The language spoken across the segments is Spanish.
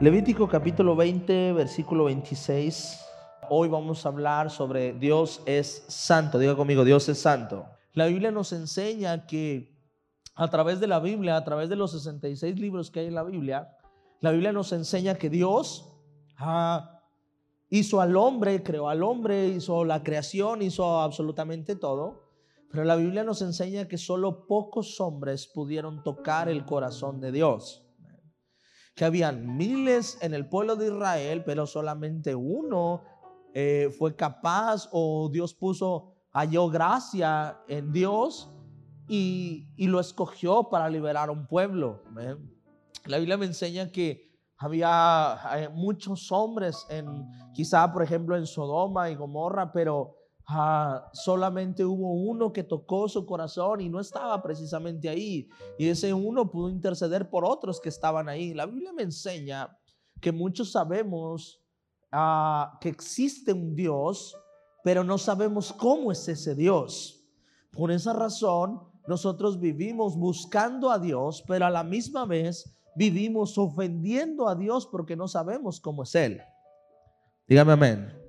Levítico capítulo 20, versículo 26. Hoy vamos a hablar sobre Dios es santo. Diga conmigo, Dios es santo. La Biblia nos enseña que a través de la Biblia, a través de los 66 libros que hay en la Biblia, la Biblia nos enseña que Dios ah, hizo al hombre, creó al hombre, hizo la creación, hizo absolutamente todo. Pero la Biblia nos enseña que solo pocos hombres pudieron tocar el corazón de Dios que habían miles en el pueblo de Israel, pero solamente uno eh, fue capaz o Dios puso, halló gracia en Dios y, lo escogió para liberar a un pueblo. La Biblia me enseña que había eh, muchos hombres en, quizá por ejemplo en Sodoma y Gomorra, pero Solamente hubo uno que tocó su corazón y no estaba precisamente ahí. Y ese uno pudo interceder por otros que estaban ahí. La Biblia me enseña que muchos sabemos ah, que existe un Dios, pero no sabemos cómo es ese Dios. Por esa razón, nosotros vivimos buscando a Dios, pero a la misma vez vivimos ofendiendo a Dios porque no sabemos cómo es Él. Dígame amén.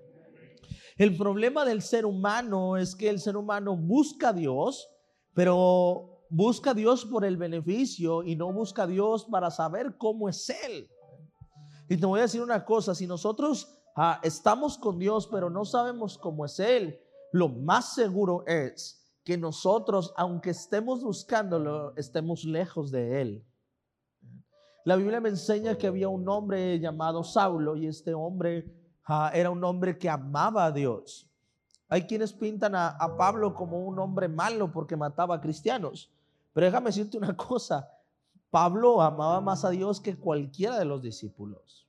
El problema del ser humano es que el ser humano busca a Dios, pero busca a Dios por el beneficio y no busca a Dios para saber cómo es Él. Y te voy a decir una cosa, si nosotros ah, estamos con Dios, pero no sabemos cómo es Él, lo más seguro es que nosotros, aunque estemos buscándolo, estemos lejos de Él. La Biblia me enseña que había un hombre llamado Saulo y este hombre Era un hombre que amaba a Dios. Hay quienes pintan a, Pablo como un hombre malo porque mataba a cristianos. Pero déjame decirte una cosa, Pablo amaba más a Dios que cualquiera de los discípulos.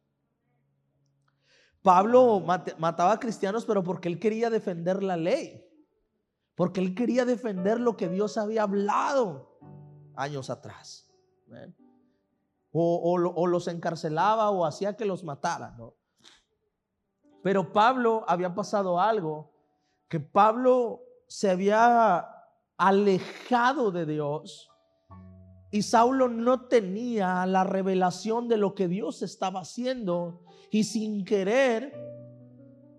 Pablo mataba a cristianos, pero porque él quería defender la ley, porque él quería defender lo que Dios había hablado años atrás. O, o, los encarcelaba o hacía que los matara. ¿no? Pero Pablo había pasado algo, que Pablo se había alejado de Dios y Saulo no tenía la revelación de lo que Dios estaba haciendo y sin querer,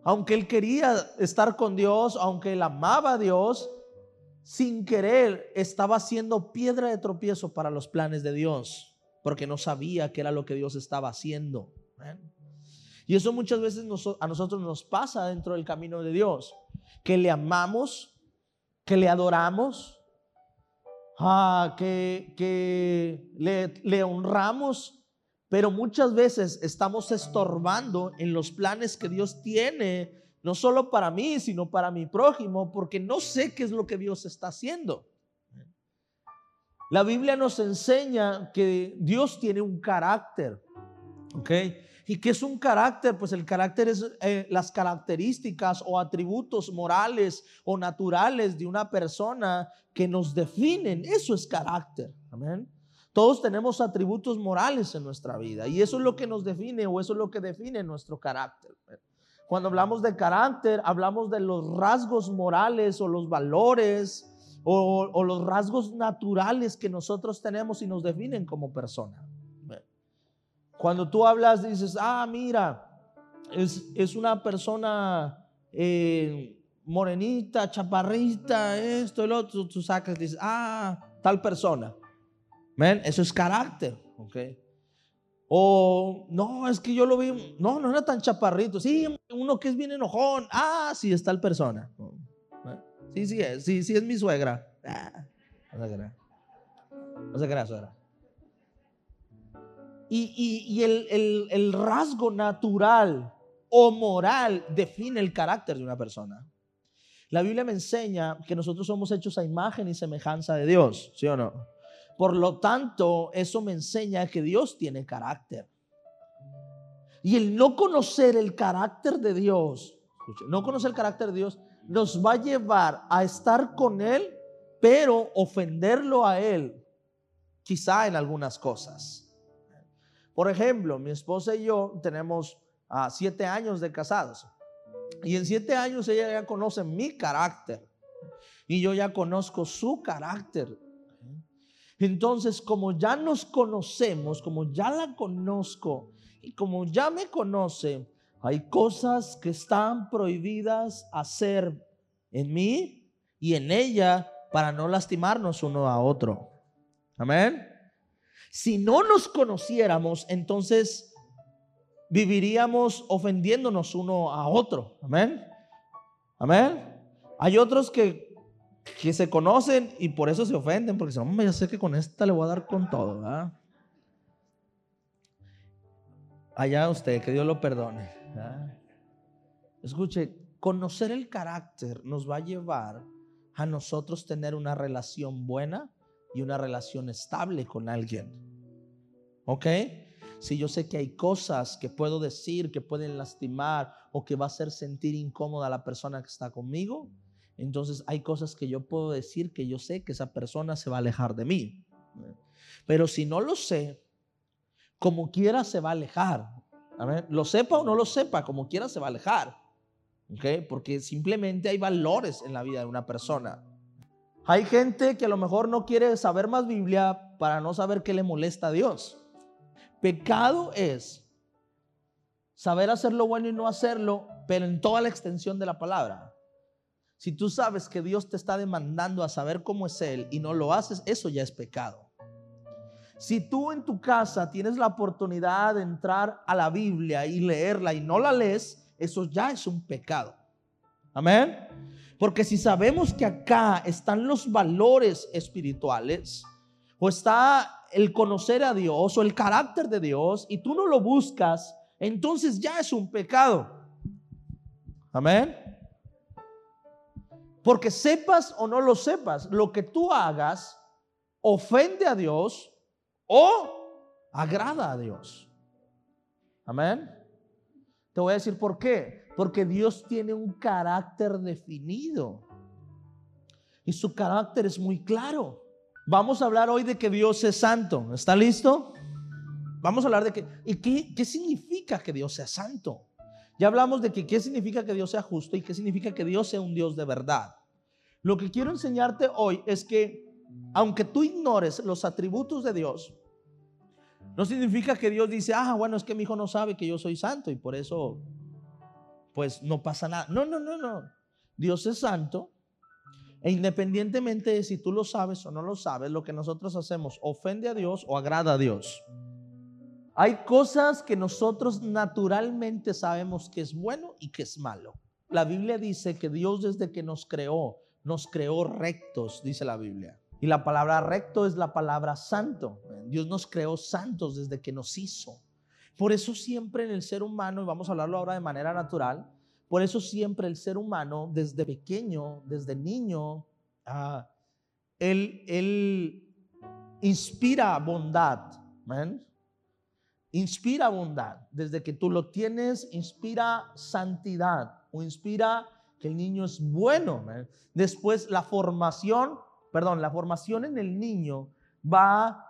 aunque él quería estar con Dios, aunque él amaba a Dios, sin querer estaba haciendo piedra de tropiezo para los planes de Dios, porque no sabía qué era lo que Dios estaba haciendo. Y eso muchas veces a nosotros nos pasa dentro del camino de Dios, que le amamos, que le adoramos, ah, que, le, le honramos, pero muchas veces estamos estorbando en los planes que Dios tiene, no solo para mí, sino para mi prójimo, porque no sé qué es lo que Dios está haciendo. La Biblia nos enseña que Dios tiene un carácter, ¿ok? ¿Y qué es un carácter? Pues el carácter es eh, las características o atributos morales o naturales de una persona que nos definen. Eso es carácter. Amén. Todos tenemos atributos morales en nuestra vida y eso es lo que nos define o eso es lo que define nuestro carácter. Cuando hablamos de carácter, hablamos de los rasgos morales o los valores o, o los rasgos naturales que nosotros tenemos y nos definen como persona. Cuando tú hablas, dices, ah, mira, es, una persona eh, morenita, chaparrita, esto, el otro, tú sacas, dices, ah, tal persona. ¿Ven? Eso es carácter, ¿ok? O, no, es que yo lo vi, no, no era tan chaparrito, sí, uno que es bien enojón, ah, sí, es tal persona. Sí, sí, es, sí, sí, es mi suegra. Ah, no se crea. No se crea, suegra. Y, el, rasgo natural o moral define el carácter de una persona. La Biblia me enseña que nosotros somos hechos a imagen y semejanza de Dios, ¿sí o no? Por lo tanto, eso me enseña que Dios tiene carácter. Y el no conocer el carácter de Dios, no conocer el carácter de Dios, nos va a llevar a estar con Él, pero ofenderlo a Él, quizá en algunas cosas. Por ejemplo, mi esposa y yo tenemos ah, siete años de casados. Y en siete años ella ya conoce mi carácter. Y yo ya conozco su carácter. Entonces, como ya nos conocemos, como ya la conozco, Y como ya me conoce, hay cosas que están prohibidas hacer en mí y en ella para no lastimarnos uno a otro. Amén. Si no nos conociéramos, entonces viviríamos ofendiéndonos uno a otro. Amén. Amén. Hay otros que, que se conocen y por eso se ofenden, porque dicen, hombre, ya sé que con esta le voy a dar con todo. Allá usted, que Dios lo perdone. Escuche, conocer el carácter nos va a llevar a nosotros tener una relación buena y una relación estable con alguien. ¿Ok? Si yo sé que hay cosas que puedo decir que pueden lastimar o que va a hacer sentir incómoda a la persona que está conmigo, entonces hay cosas que yo puedo decir que yo sé que esa persona se va a alejar de mí. Pero si no lo sé, como quiera se va a alejar. Lo sepa o no lo sepa, como quiera se va a alejar. ¿Ok? Porque simplemente hay valores en la vida de una persona. Hay gente que a lo mejor no quiere saber más Biblia para no saber qué le molesta a Dios. Pecado es saber hacer lo bueno y no hacerlo, pero en toda la extensión de la palabra. Si tú sabes que Dios te está demandando a saber cómo es Él y no lo haces, eso ya es pecado. Si tú en tu casa tienes la oportunidad de entrar a la Biblia y leerla y no la lees, eso ya es un pecado. Amén. Porque si sabemos que acá están los valores espirituales, o está el conocer a Dios o el carácter de Dios, y tú no lo buscas, entonces ya es un pecado. Amén. Porque sepas o no lo sepas, lo que tú hagas ofende a Dios o agrada a Dios. Amén. Te voy a decir por qué. Porque Dios tiene un carácter definido. Y su carácter es muy claro. Vamos a hablar hoy de que Dios es santo. ¿Está listo? Vamos a hablar de que... ¿Y qué, qué significa que Dios sea santo? Ya hablamos de que qué significa que Dios sea justo y qué significa que Dios sea un Dios de verdad. Lo que quiero enseñarte hoy es que aunque tú ignores los atributos de Dios, no significa que Dios dice, ah, bueno, es que mi hijo no sabe que yo soy santo y por eso, pues no pasa nada. No, no, no, no. Dios es santo e independientemente de si tú lo sabes o no lo sabes, lo que nosotros hacemos ofende a Dios o agrada a Dios. Hay cosas que nosotros naturalmente sabemos que es bueno y que es malo. La Biblia dice que Dios desde que nos creó, nos creó rectos, dice la Biblia. Y la palabra recto es la palabra santo. Dios nos creó santos desde que nos hizo. Por eso siempre en el ser humano, y vamos a hablarlo ahora de manera natural, por eso siempre el ser humano desde pequeño, desde niño, ah, él, él, inspira bondad. Inspira bondad. Desde que tú lo tienes, inspira santidad o inspira que el niño es bueno. Después la formación perdón, la formación en el niño va,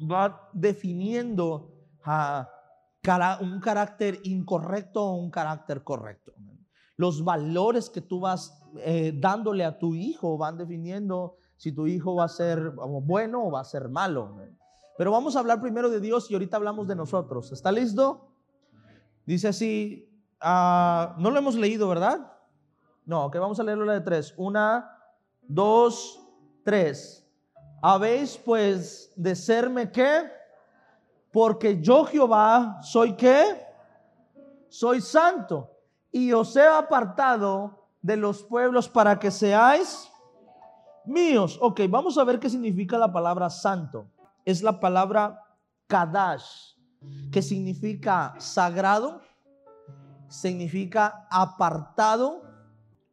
va definiendo a un carácter incorrecto o un carácter correcto. Los valores que tú vas eh, dándole a tu hijo van definiendo si tu hijo va a ser bueno o va a ser malo. Pero vamos a hablar primero de Dios y ahorita hablamos de nosotros. ¿Está listo? Dice así, ah, no lo hemos leído, ¿verdad? No, que vamos a leerlo la de tres. Una, 2, 3. Habéis pues de serme qué? Porque yo Jehová soy qué? Soy santo y os he apartado de los pueblos para que seáis míos. Ok, vamos a ver qué significa la palabra santo. Es la palabra kadash, que significa sagrado, significa apartado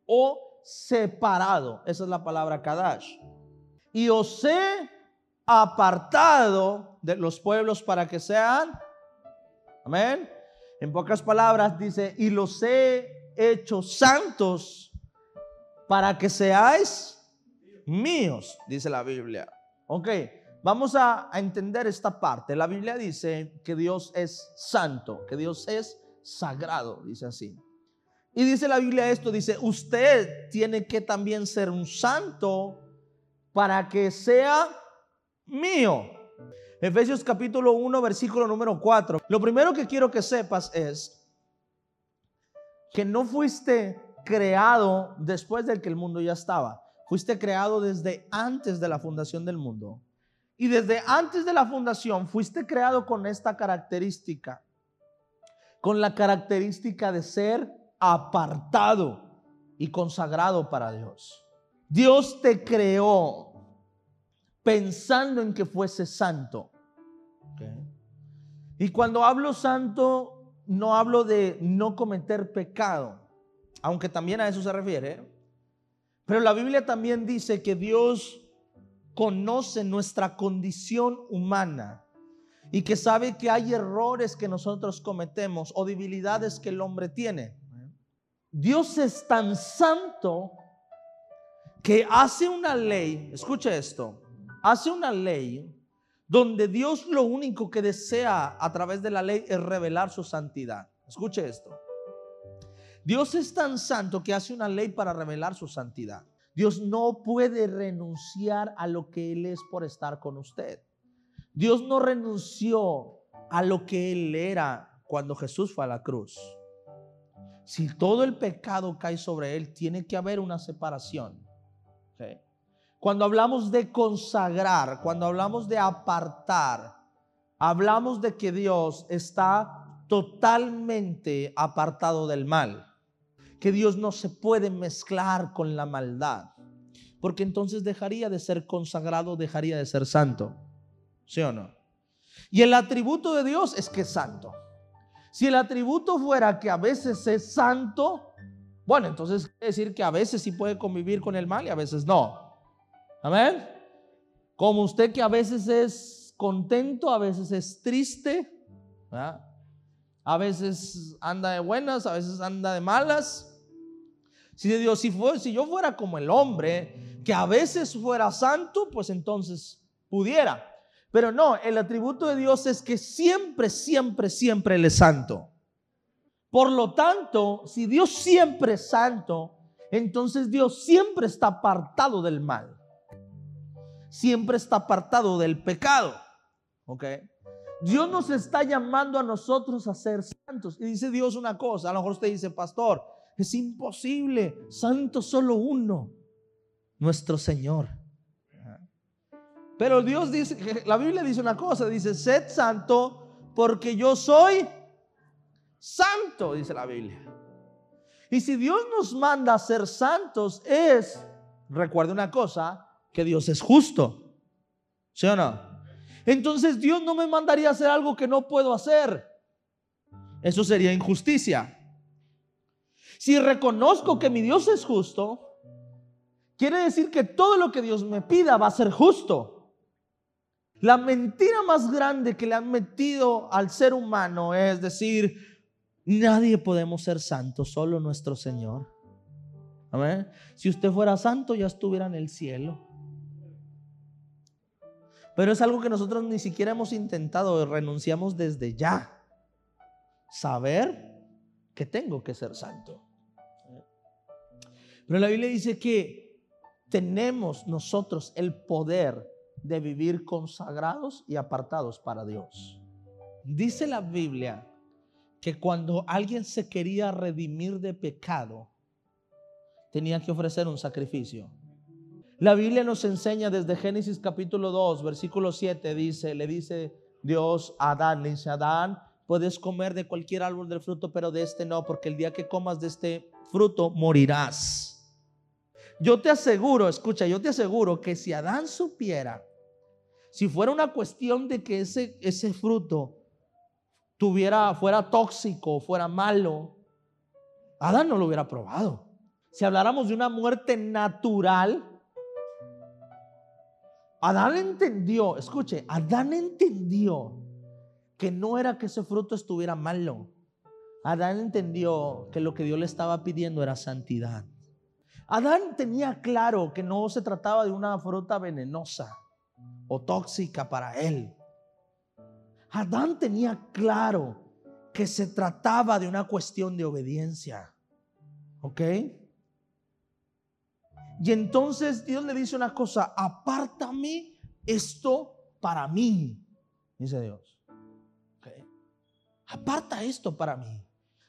o separado. Esa es la palabra Kadash. Y os he apartado de los pueblos para que sean. Amén. En pocas palabras dice, y los he hecho santos para que seáis míos, dice la Biblia. Ok, vamos a, a, entender esta parte. La Biblia dice que Dios es santo, que Dios es sagrado, dice así. Y dice la Biblia esto, dice, usted tiene que también ser un santo para que sea mío. Efesios capítulo 1, versículo número 4. Lo primero que quiero que sepas es que no fuiste creado después de que el mundo ya estaba. Fuiste creado desde antes de la fundación del mundo. Y desde antes de la fundación fuiste creado con esta característica. Con la característica de ser apartado y consagrado para Dios. Dios te creó pensando en que fuese santo. Y cuando hablo santo, no hablo de no cometer pecado, aunque también a eso se refiere. Pero la Biblia también dice que Dios conoce nuestra condición humana y que sabe que hay errores que nosotros cometemos o debilidades que el hombre tiene. Dios es tan santo que hace una ley, escuche esto, hace una ley donde Dios lo único que desea a través de la ley es revelar su santidad. Escuche esto. Dios es tan santo que hace una ley para revelar su santidad. Dios no puede renunciar a lo que Él es por estar con usted. Dios no renunció a lo que Él era cuando Jesús fue a la cruz. Si todo el pecado cae sobre Él, tiene que haber una separación. Cuando hablamos de consagrar, cuando hablamos de apartar, hablamos de que Dios está totalmente apartado del mal. Que Dios no se puede mezclar con la maldad. Porque entonces dejaría de ser consagrado, dejaría de ser santo. ¿Sí o no? Y el atributo de Dios es que es santo. Si el atributo fuera que a veces es santo, bueno, entonces quiere decir que a veces sí puede convivir con el mal y a veces no. Amén. Como usted que a veces es contento, a veces es triste, a veces anda de buenas, a veces anda de malas. Si, Dios, si, si yo fuera como el hombre, que a veces fuera santo, pues entonces pudiera. Pero no, el atributo de Dios es que siempre, siempre, siempre Él es santo. Por lo tanto, si Dios siempre es santo, entonces Dios siempre está apartado del mal siempre está apartado del pecado. ¿Ok? Dios nos está llamando a nosotros a ser santos. Y dice Dios una cosa, a lo mejor usted dice, pastor, es imposible, santo solo uno, nuestro Señor. Pero Dios dice, la Biblia dice una cosa, dice, sed santo porque yo soy santo, dice la Biblia. Y si Dios nos manda a ser santos es, recuerde una cosa, que Dios es justo. ¿Sí o no? Entonces Dios no me mandaría a hacer algo que no puedo hacer. Eso sería injusticia. Si reconozco que mi Dios es justo, quiere decir que todo lo que Dios me pida va a ser justo. La mentira más grande que le han metido al ser humano es decir, nadie podemos ser santos, solo nuestro Señor. Amén. Si usted fuera santo, ya estuviera en el cielo. Pero es algo que nosotros ni siquiera hemos intentado, renunciamos desde ya. Saber que tengo que ser santo. Pero la Biblia dice que tenemos nosotros el poder de vivir consagrados y apartados para Dios. Dice la Biblia que cuando alguien se quería redimir de pecado, tenía que ofrecer un sacrificio. La Biblia nos enseña desde Génesis capítulo 2, versículo 7, dice, le dice Dios a Adán, le dice, Adán, puedes comer de cualquier árbol del fruto, pero de este no, porque el día que comas de este fruto morirás. Yo te aseguro, escucha, yo te aseguro que si Adán supiera, si fuera una cuestión de que ese, ese fruto tuviera, fuera tóxico, fuera malo, Adán no lo hubiera probado. Si habláramos de una muerte natural, Adán entendió, escuche, Adán entendió que no era que ese fruto estuviera malo. Adán entendió que lo que Dios le estaba pidiendo era santidad. Adán tenía claro que no se trataba de una fruta venenosa o tóxica para él. Adán tenía claro que se trataba de una cuestión de obediencia. ¿Ok? Y entonces Dios le dice una cosa, apártame esto para mí. dice Dios. Aparta esto para mí.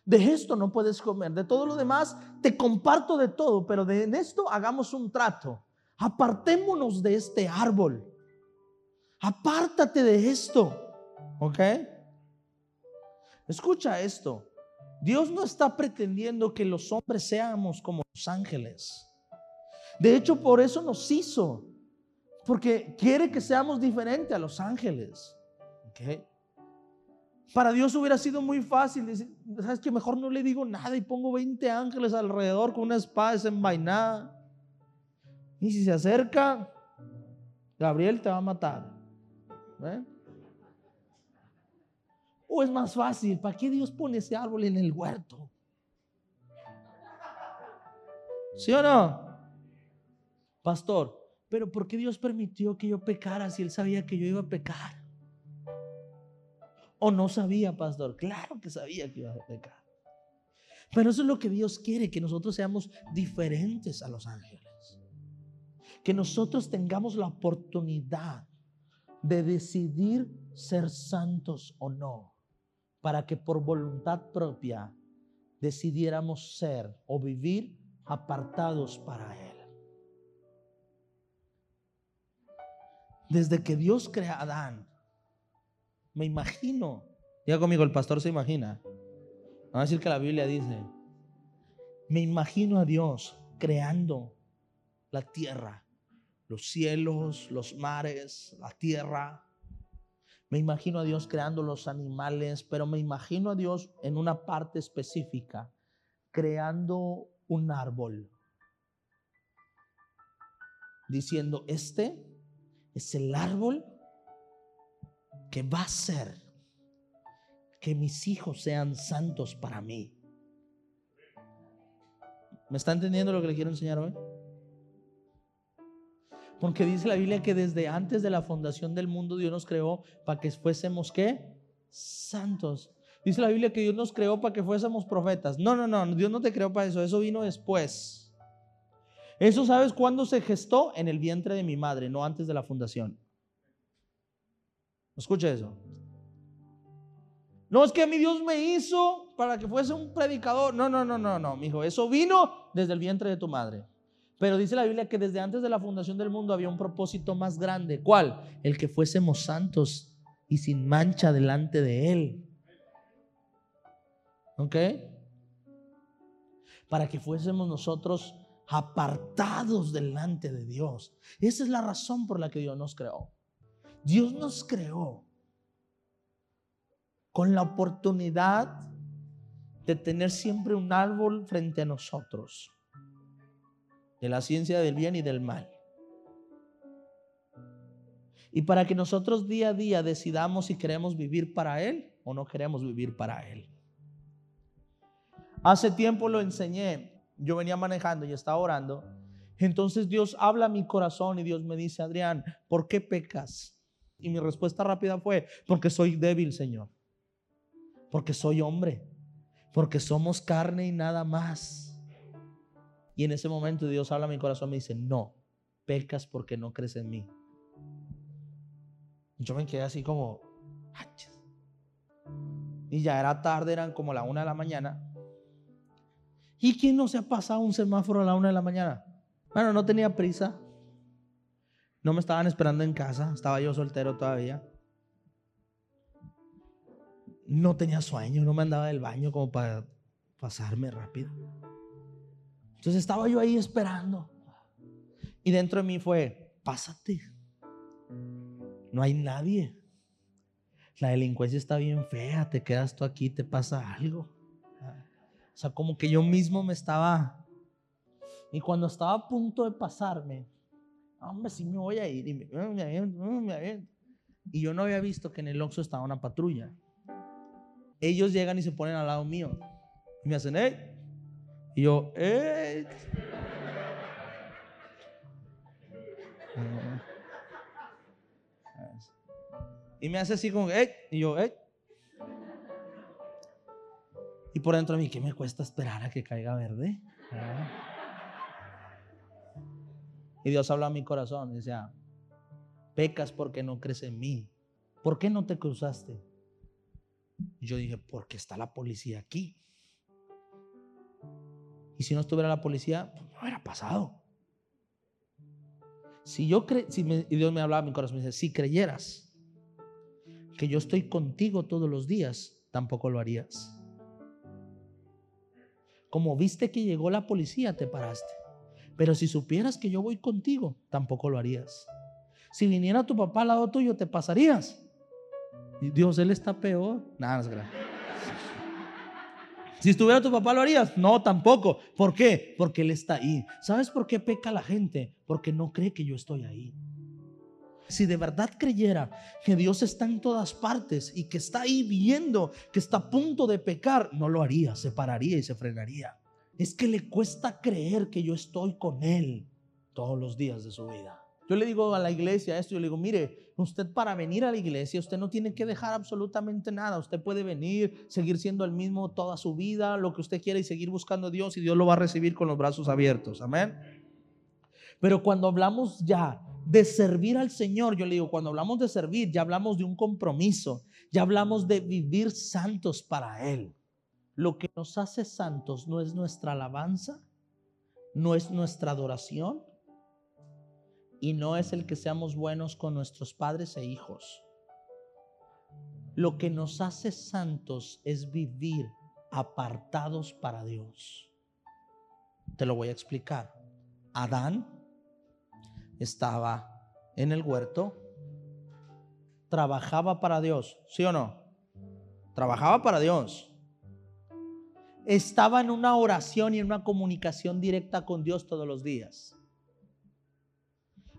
De esto no puedes comer. De todo lo demás te comparto de todo, pero de esto hagamos un trato. Apartémonos de este árbol. Apártate de esto. ¿Ok? Escucha esto. Dios no está pretendiendo que los hombres seamos como los ángeles. De hecho, por eso nos hizo. Porque quiere que seamos diferentes a los ángeles. Para Dios hubiera sido muy fácil decir, ¿sabes que Mejor no le digo nada y pongo 20 ángeles alrededor con una espada desenvainada. Y si se acerca, Gabriel te va a matar. ¿Eh? ¿O es más fácil? ¿Para qué Dios pone ese árbol en el huerto? ¿Sí o no? Pastor, pero ¿por qué Dios permitió que yo pecara si Él sabía que yo iba a pecar? ¿O no sabía, pastor? Claro que sabía que iba a pecar. Pero eso es lo que Dios quiere, que nosotros seamos diferentes a los ángeles. Que nosotros tengamos la oportunidad de decidir ser santos o no para que por voluntad propia decidiéramos ser o vivir apartados para Él. Desde que Dios crea a Adán, me imagino, diga conmigo, el pastor se imagina. Vamos a decir que la Biblia dice, me imagino a Dios creando la tierra, los cielos, los mares, la tierra, me imagino a Dios creando los animales, pero me imagino a Dios en una parte específica, creando un árbol. Diciendo, este es el árbol que va a ser que mis hijos sean santos para mí. ¿Me está entendiendo lo que le quiero enseñar hoy? Porque dice la Biblia que desde antes de la fundación del mundo Dios nos creó para que fuésemos qué? Santos. Dice la Biblia que Dios nos creó para que fuésemos profetas. No, no, no, Dios no te creó para eso, eso vino después. Eso sabes cuándo se gestó en el vientre de mi madre, no antes de la fundación. Escucha eso. No es que mi Dios me hizo para que fuese un predicador. No, no, no, no, no, mi hijo. Eso vino desde el vientre de tu madre. Pero dice la Biblia que desde antes de la fundación del mundo había un propósito más grande. ¿Cuál? El que fuésemos santos y sin mancha delante de Él. ¿Ok? Para que fuésemos nosotros apartados delante de Dios. Esa es la razón por la que Dios nos creó. Dios nos creó con la oportunidad de tener siempre un árbol frente a nosotros de la ciencia del bien y del mal. Y para que nosotros día a día decidamos si queremos vivir para Él o no queremos vivir para Él. Hace tiempo lo enseñé, yo venía manejando y estaba orando. Entonces Dios habla a mi corazón y Dios me dice, Adrián, ¿por qué pecas? Y mi respuesta rápida fue, porque soy débil, Señor. Porque soy hombre. Porque somos carne y nada más. Y en ese momento Dios habla a mi corazón y me dice, no, pecas porque no crees en mí. Yo me quedé así como, y ya era tarde, eran como la una de la mañana. ¿Y quién no se ha pasado un semáforo a la una de la mañana? Bueno, no tenía prisa. No me estaban esperando en casa. Estaba yo soltero todavía. No tenía sueño. No me andaba del baño como para pasarme rápido. Entonces estaba yo ahí esperando. Y dentro de mí fue, pásate. No hay nadie. La delincuencia está bien fea, te quedas tú aquí, te pasa algo. O sea, como que yo mismo me estaba... Y cuando estaba a punto de pasarme, hombre, si me voy a ir. Y, me, y yo no había visto que en el Oxxo estaba una patrulla. Ellos llegan y se ponen al lado mío. Y me hacen, hey, y yo, ¡eh! Y me hace así como, ¡eh! Y yo, ¡eh! Y por dentro de mí, ¿qué me cuesta esperar a que caiga verde? Ah. Y Dios habla a mi corazón y decía, pecas porque no crees en mí ¿por qué no te cruzaste? Y yo dije, porque está la policía aquí. Y si no estuviera la policía, pues no hubiera pasado. Si yo cre si y Dios me hablaba a mi corazón, me dice, si creyeras que yo estoy contigo todos los días, tampoco lo harías. Como viste que llegó la policía, te paraste. Pero si supieras que yo voy contigo, tampoco lo harías. Si viniera tu papá al lado tuyo, te pasarías. Dios, él está peor. Nada, no Si estuviera tu papá, ¿lo harías? No, tampoco. ¿Por qué? Porque Él está ahí. ¿Sabes por qué peca la gente? Porque no cree que yo estoy ahí. Si de verdad creyera que Dios está en todas partes y que está ahí viendo que está a punto de pecar, no lo haría, se pararía y se frenaría. Es que le cuesta creer que yo estoy con Él todos los días de su vida. Yo le digo a la iglesia esto, yo le digo, mire, usted para venir a la iglesia, usted no tiene que dejar absolutamente nada. Usted puede venir, seguir siendo el mismo toda su vida, lo que usted quiera y seguir buscando a Dios y Dios lo va a recibir con los brazos abiertos. Amén. Pero cuando hablamos ya de servir al Señor, yo le digo, cuando hablamos de servir, ya hablamos de un compromiso, ya hablamos de vivir santos para Él. Lo que nos hace santos no es nuestra alabanza, no es nuestra adoración, y no es el que seamos buenos con nuestros padres e hijos. Lo que nos hace santos es vivir apartados para Dios. Te lo voy a explicar. Adán estaba en el huerto, trabajaba para Dios, ¿sí o no? Trabajaba para Dios. Estaba en una oración y en una comunicación directa con Dios todos los días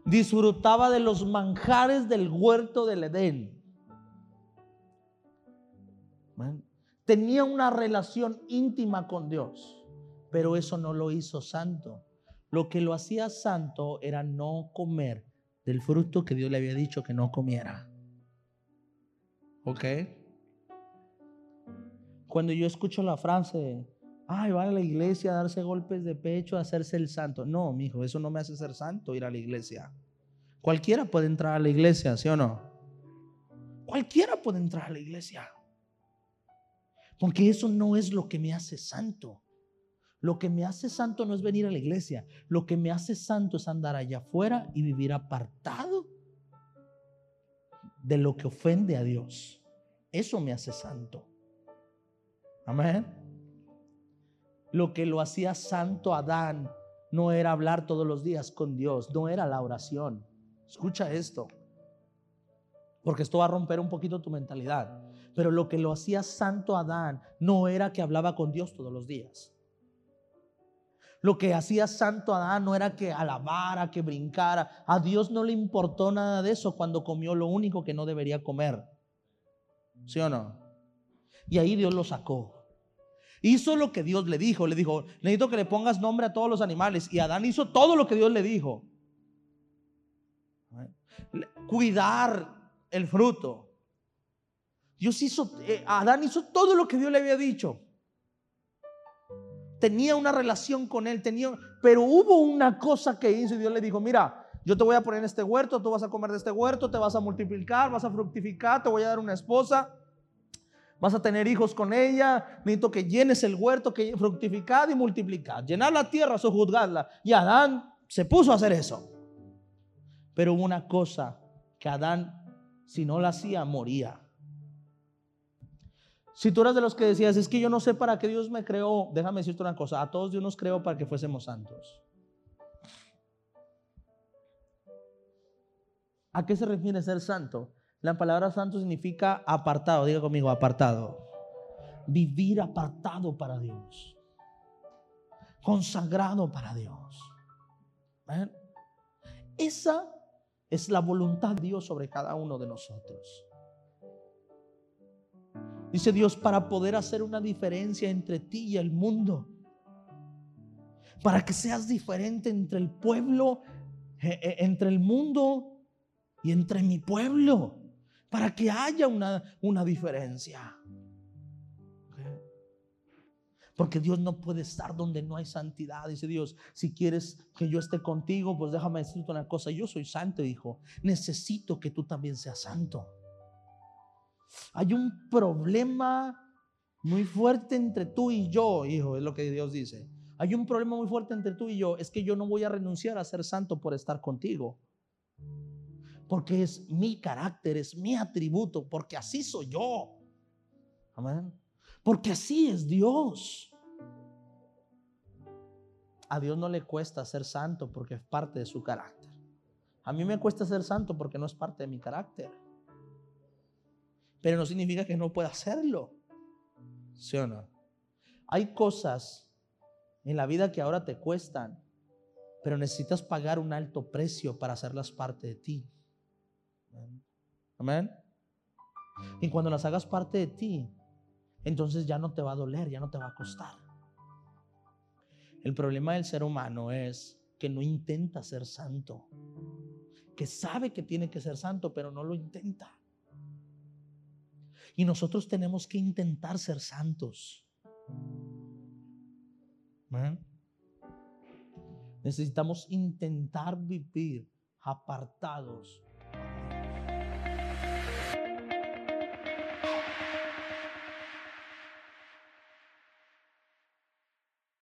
disfrutaba de los manjares del huerto del Edén. Tenía una relación íntima con Dios, pero eso no lo hizo santo. Lo que lo hacía santo era no comer del fruto que Dios le había dicho que no comiera. ¿Ok? Cuando yo escucho la frase, ay, va a la iglesia a darse golpes de pecho, a hacerse el santo. No, mi hijo, eso no me hace ser santo ir a la iglesia. Cualquiera puede entrar a la iglesia, ¿sí o no? Cualquiera puede entrar a la iglesia. Porque eso no es lo que me hace santo. Lo que me hace santo no es venir a la iglesia. Lo que me hace santo es andar allá afuera y vivir apartado de lo que ofende a Dios. Eso me hace santo. Amén. Lo que lo hacía santo Adán no era hablar todos los días con Dios, no era la oración. Escucha esto, porque esto va a romper un poquito tu mentalidad. Pero lo que lo hacía santo Adán no era que hablaba con Dios todos los días. Lo que hacía santo Adán no era que alabara, que brincara. A Dios no le importó nada de eso cuando comió lo único que no debería comer. ¿Sí o no? Y ahí Dios lo sacó. Hizo lo que Dios le dijo. Le dijo, necesito que le pongas nombre a todos los animales. Y Adán hizo todo lo que Dios le dijo. Cuidar el fruto. Dios hizo, eh, Adán hizo todo lo que Dios le había dicho. Tenía una relación con él, tenía, pero hubo una cosa que hizo y Dios le dijo, mira, yo te voy a poner en este huerto, tú vas a comer de este huerto, te vas a multiplicar, vas a fructificar, te voy a dar una esposa Vas a tener hijos con ella. Necesito que llenes el huerto, que fructificad y multiplicad. Llenar la tierra, sojuzgadla. Y Adán se puso a hacer eso. Pero hubo una cosa que Adán, si no la hacía, moría. Si tú eras de los que decías, es que yo no sé para qué Dios me creó, déjame decirte una cosa, a todos Dios nos creó para que fuésemos santos. ¿A qué se refiere ser santo? La palabra santo significa apartado. Diga conmigo, apartado. Vivir apartado para Dios. Consagrado para Dios. Esa es la voluntad de Dios sobre cada uno de nosotros. Dice Dios, para poder hacer una diferencia entre ti y el mundo. Para que seas diferente entre el pueblo, eh, eh, entre el mundo y entre mi pueblo para que haya una, una diferencia. Porque Dios no puede estar donde no hay santidad. Dice Dios, si quieres que yo esté contigo, pues déjame decirte una cosa. Yo soy santo, hijo. Necesito que tú también seas santo. Hay un problema muy fuerte entre tú y yo, hijo, es lo que Dios dice. Hay un problema muy fuerte entre tú y yo, es que yo no voy a renunciar a ser santo por estar contigo. Porque es mi carácter, es mi atributo, porque así soy yo. Amén. Porque así es Dios. A Dios no le cuesta ser santo porque es parte de su carácter. A mí me cuesta ser santo porque no es parte de mi carácter. Pero no significa que no pueda hacerlo. ¿Sí o no? Hay cosas en la vida que ahora te cuestan, pero necesitas pagar un alto precio para hacerlas parte de ti. Amén. Y cuando las hagas parte de ti, entonces ya no te va a doler, ya no te va a costar. El problema del ser humano es que no intenta ser santo, que sabe que tiene que ser santo, pero no lo intenta. Y nosotros tenemos que intentar ser santos. Necesitamos intentar vivir apartados